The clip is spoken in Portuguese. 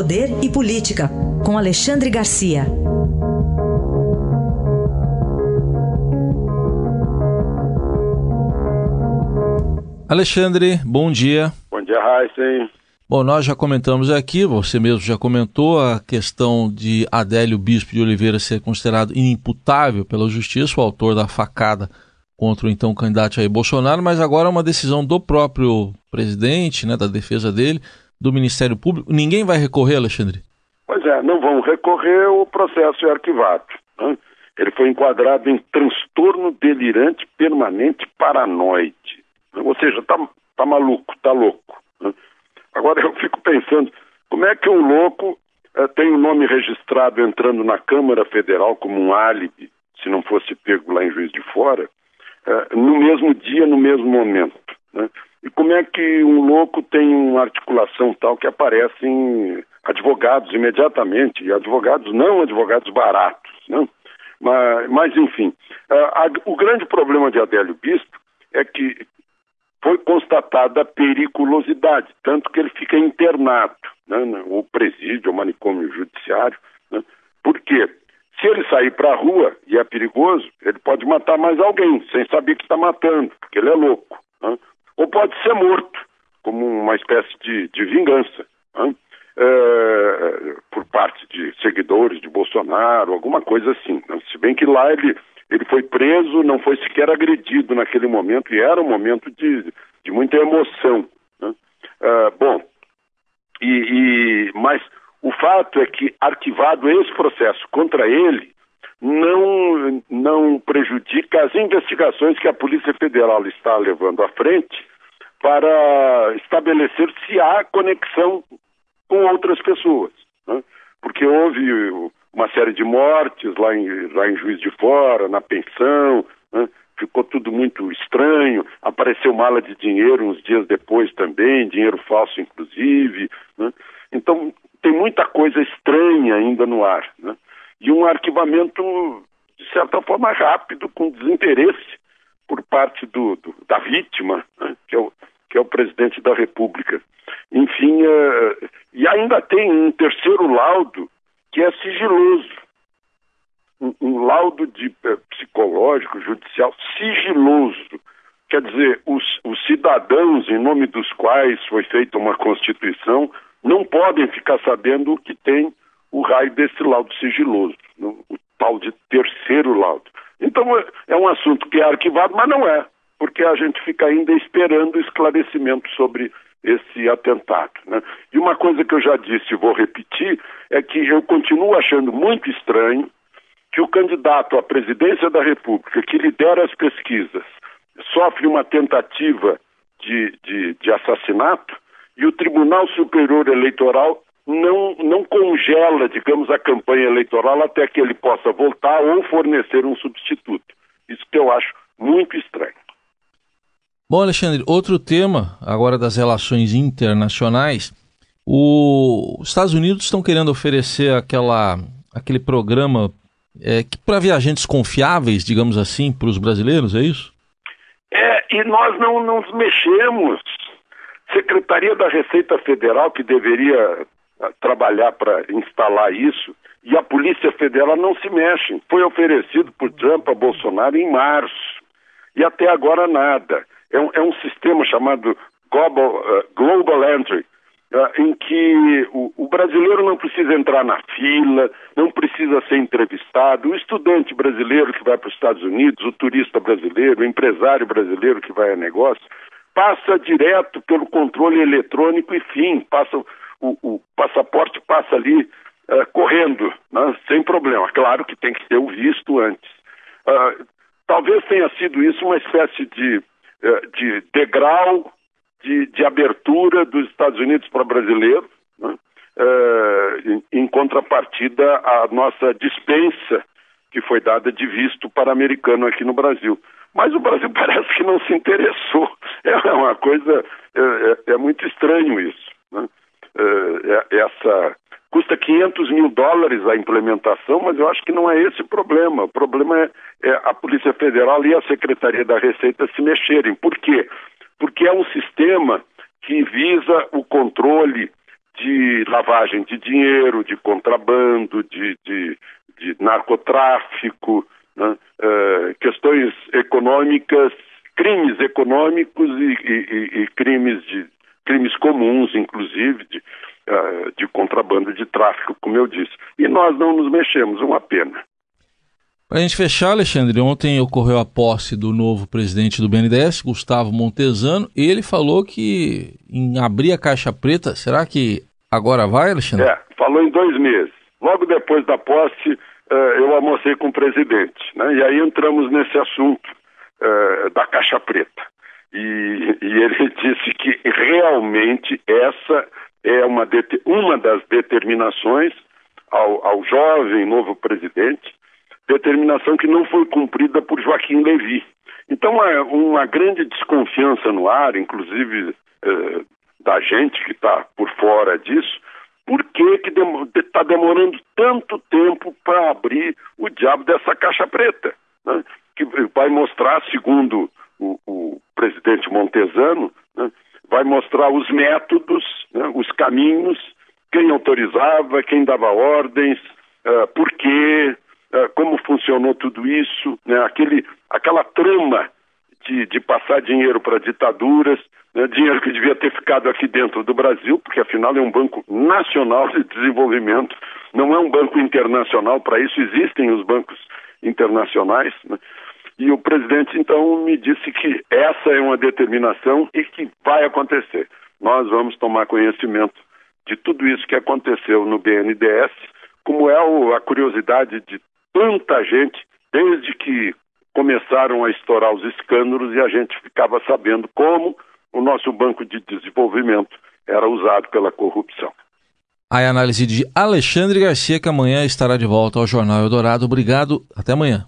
Poder e Política, com Alexandre Garcia. Alexandre, bom dia. Bom dia, Raíssen. Bom, nós já comentamos aqui, você mesmo já comentou, a questão de Adélio Bispo de Oliveira ser considerado inimputável pela justiça, o autor da facada contra o então candidato Jair Bolsonaro, mas agora é uma decisão do próprio presidente, né, da defesa dele, do Ministério Público. Ninguém vai recorrer, Alexandre? Pois é, não vão recorrer, o processo é arquivado. Né? Ele foi enquadrado em transtorno delirante permanente paranoide. Ou seja, tá, tá maluco, tá louco. Né? Agora eu fico pensando, como é que um louco eh, tem o um nome registrado entrando na Câmara Federal como um álibi, se não fosse pego lá em Juiz de Fora, eh, no mesmo dia, no mesmo momento? Né? E como é que um louco tem uma articulação tal que aparecem advogados imediatamente, advogados não advogados baratos, né? mas, mas enfim, uh, a, o grande problema de Adélio Bispo é que foi constatada a periculosidade, tanto que ele fica internado, né, o presídio, o manicômio judiciário. Né, por quê? Se ele sair para a rua e é perigoso, ele pode matar mais alguém, sem saber que está matando, porque ele é louco. Né, ou pode ser morto, como uma espécie de, de vingança, né, é, por parte de seguidores de Bolsonaro, alguma coisa assim. Né, se bem que lá ele ele foi preso, não foi sequer agredido naquele momento, e era um momento de, de muita emoção. Né? Uh, bom, e, e, mas o fato é que, arquivado esse processo contra ele, não, não prejudica as investigações que a Polícia Federal está levando à frente para estabelecer se há conexão com outras pessoas. Né? Porque houve uma série de mortes lá em, lá em Juiz de Fora, na pensão, né? ficou tudo muito estranho, apareceu mala de dinheiro uns dias depois também, dinheiro falso inclusive, né? então tem muita coisa estranha ainda no ar, né? e um arquivamento de certa forma rápido, com desinteresse por parte do, do da vítima, né? que, é o, que é o presidente da República. Enfim, uh, e ainda tem um terceiro laudo que é sigiloso. Um, um laudo de eh, psicológico, judicial, sigiloso. Quer dizer, os, os cidadãos em nome dos quais foi feita uma Constituição não podem ficar sabendo o que tem o raio desse laudo sigiloso, o tal de terceiro laudo. Então é, é um assunto que é arquivado, mas não é, porque a gente fica ainda esperando esclarecimento sobre esse atentado. Né? E uma coisa que eu já disse e vou repetir é que eu continuo achando muito estranho que o candidato à presidência da República, que lidera as pesquisas, sofre uma tentativa de, de, de assassinato e o Tribunal Superior Eleitoral não, não congela, digamos, a campanha eleitoral até que ele possa voltar ou fornecer um substituto. Isso que eu acho muito estranho. Bom, Alexandre, outro tema agora das relações internacionais. O... Os Estados Unidos estão querendo oferecer aquela, aquele programa é, para viajantes confiáveis, digamos assim, para os brasileiros, é isso? É, e nós não nos mexemos. Secretaria da Receita Federal, que deveria ah, trabalhar para instalar isso, e a Polícia Federal não se mexem. Foi oferecido por Trump a Bolsonaro em março. E até agora nada é um, é um sistema chamado Global, uh, Global Entry, uh, em que o, o, brasileiro não precisa entrar na fila, não precisa ser entrevistado, o estudante brasileiro que vai para os Estados Unidos, o turista brasileiro, o empresário brasileiro que vai a negócio, passa direto pelo controle eletrônico e fim, passa o, o passaporte passa ali uh, correndo, né, sem problema. Claro que tem que ter o visto antes. talvez tenha sido isso uma espécie de de degrau de, de abertura dos Estados Unidos para brasileiros, né? Eh, em, em, contrapartida à nossa dispensa que foi dada de visto para americano aqui no Brasil. Mas o Brasil parece que não se interessou. É uma coisa, é, é, é muito estranho isso. Né? É, essa custa 500 mil dólares a implementação, mas eu acho que não é esse o problema. O problema é, é, a Polícia Federal e a Secretaria da Receita se mexerem. Por quê? Porque é um sistema que visa o controle de lavagem de dinheiro, de contrabando, de, de, de narcotráfico, né? uh, questões econômicas, crimes econômicos e, e, e, crimes de crimes comuns, inclusive de, uh, de contrabando de tráfico, como eu disse. E nós não nos mexemos, uma pena. Para a gente fechar, Alexandre, ontem ocorreu a posse do novo presidente do BNDES, Gustavo Montesano, e ele falou que em abrir a caixa preta, será que agora vai, Alexandre? É, falou em dois meses. Logo depois da posse, uh, eu almocei com o presidente, né? e aí entramos nesse assunto uh, da caixa preta. E, e, ele disse que realmente essa é uma, uma das determinações ao, ao jovem novo presidente determinação que não foi cumprida por Joaquim Levi. Então, é uma grande desconfiança no ar, inclusive eh, da gente que está por fora disso, por que está demorando tanto tempo para abrir o diabo dessa caixa preta? Né? Que vai mostrar, segundo o, o presidente Montesano, né? vai mostrar os métodos, os caminhos, quem autorizava, quem dava ordens, uh, por quê, uh, como funcionou tudo isso, né? Aquele, aquela trama de, de passar dinheiro para ditaduras, né? dinheiro que devia ter ficado aqui dentro do Brasil, porque afinal é um banco nacional de desenvolvimento, não é um banco internacional, para isso existem os bancos internacionais. Né? E o presidente então me disse que essa é uma determinação e que vai acontecer. Nós vamos tomar conhecimento de tudo isso que aconteceu no BNDES, como é a curiosidade de tanta gente, desde que começaram a estourar os escândalos e a gente ficava sabendo como o nosso Banco de Desenvolvimento era usado pela corrupção. A análise de Alexandre Garcia, que amanhã estará de volta ao Jornal Eldorado. Obrigado, até amanhã.